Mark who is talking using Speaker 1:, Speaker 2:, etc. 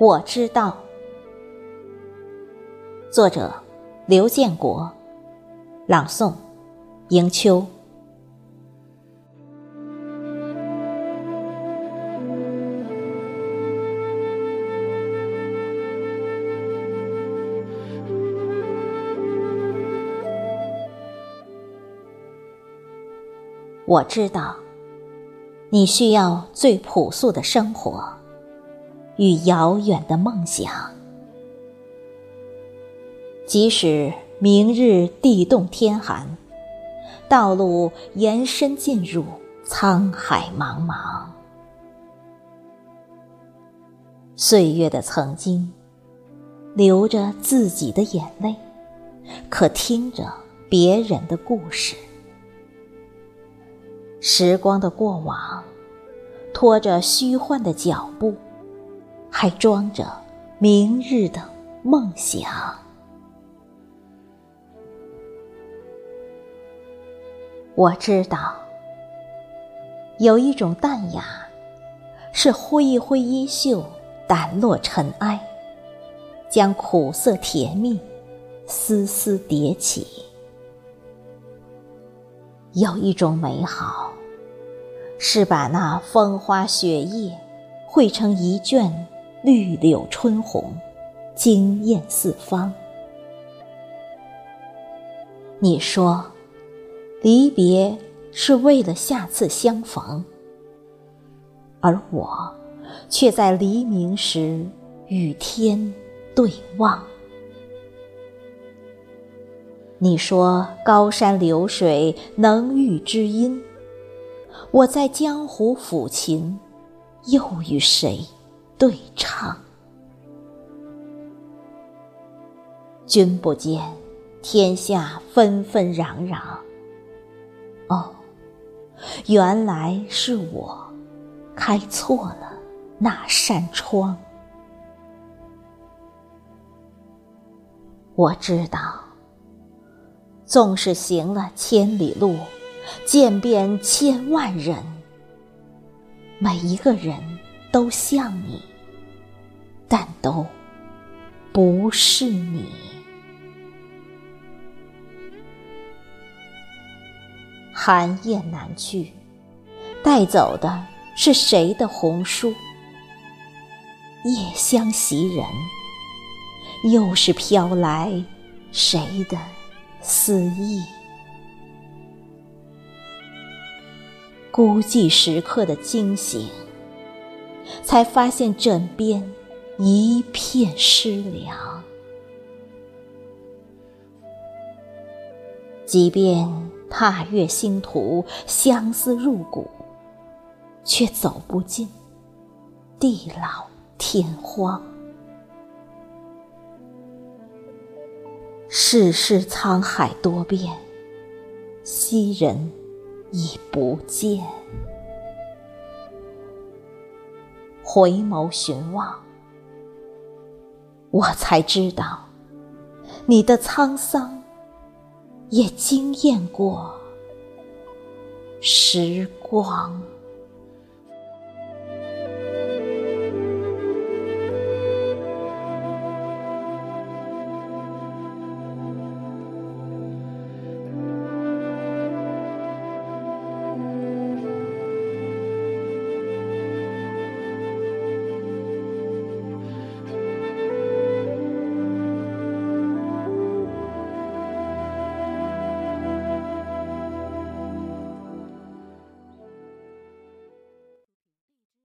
Speaker 1: 我知道。作者：刘建国，朗诵：迎秋。我知道，你需要最朴素的生活与遥远的梦想。即使明日地冻天寒，道路延伸进入沧海茫茫，岁月的曾经，流着自己的眼泪，可听着别人的故事。时光的过往，拖着虚幻的脚步，还装着明日的梦想。我知道，有一种淡雅，是挥一挥衣袖，掸落尘埃，将苦涩甜蜜丝丝叠起；有一种美好，是把那风花雪月汇成一卷绿柳春红，惊艳四方。你说。离别是为了下次相逢，而我却在黎明时与天对望。你说高山流水能遇知音，我在江湖抚琴，又与谁对唱？君不见，天下纷纷攘攘。哦，原来是我开错了那扇窗。我知道，纵是行了千里路，见遍千万人，每一个人都像你，但都不是你。寒夜南去，带走的是谁的红书？夜香袭人，又是飘来谁的思意？孤寂时刻的惊醒，才发现枕边一片湿凉。即便。踏月星途，相思入骨，却走不进地老天荒。世事沧海多变，昔人已不见。回眸寻望，我才知道你的沧桑。也惊艳过时光。